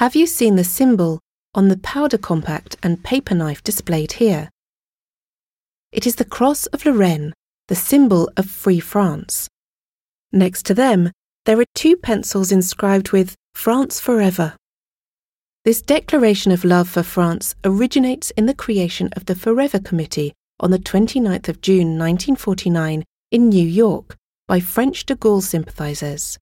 Have you seen the symbol on the powder compact and paper knife displayed here? It is the Cross of Lorraine, the symbol of Free France. Next to them, there are two pencils inscribed with France Forever. This declaration of love for France originates in the creation of the Forever Committee on the 29th of June 1949 in New York by French de Gaulle sympathisers.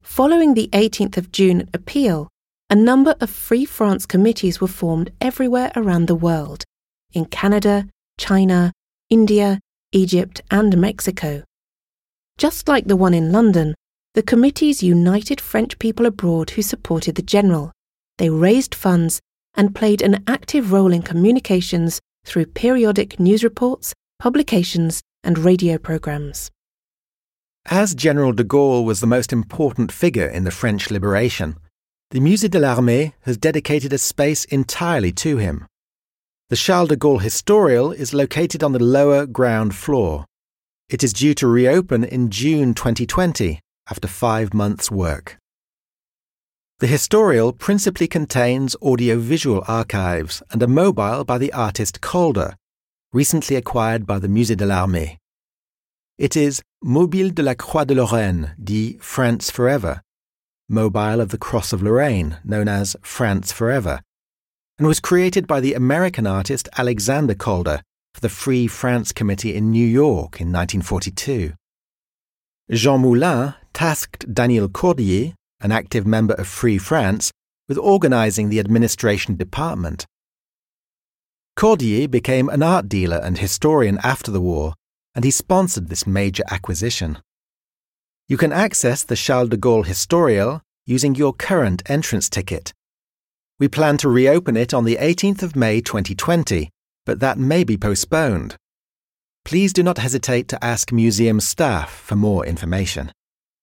Following the 18th of June appeal, a number of Free France committees were formed everywhere around the world in Canada, China, India, Egypt, and Mexico. Just like the one in London, the committees united French people abroad who supported the general. They raised funds and played an active role in communications through periodic news reports, publications, and radio programs. As General de Gaulle was the most important figure in the French liberation, the Musée de l'Armée has dedicated a space entirely to him. The Charles de Gaulle Historial is located on the lower ground floor. It is due to reopen in June 2020 after five months' work. The Historial principally contains audiovisual archives and a mobile by the artist Calder, recently acquired by the Musée de l'Armée. It is Mobile de la Croix de Lorraine, dit France Forever, mobile of the Cross of Lorraine, known as France Forever, and was created by the American artist Alexander Calder for the Free France Committee in New York in 1942. Jean Moulin tasked Daniel Cordier, an active member of Free France, with organizing the administration department. Cordier became an art dealer and historian after the war and he sponsored this major acquisition. You can access the Charles de Gaulle Historial using your current entrance ticket. We plan to reopen it on the 18th of May 2020, but that may be postponed. Please do not hesitate to ask museum staff for more information.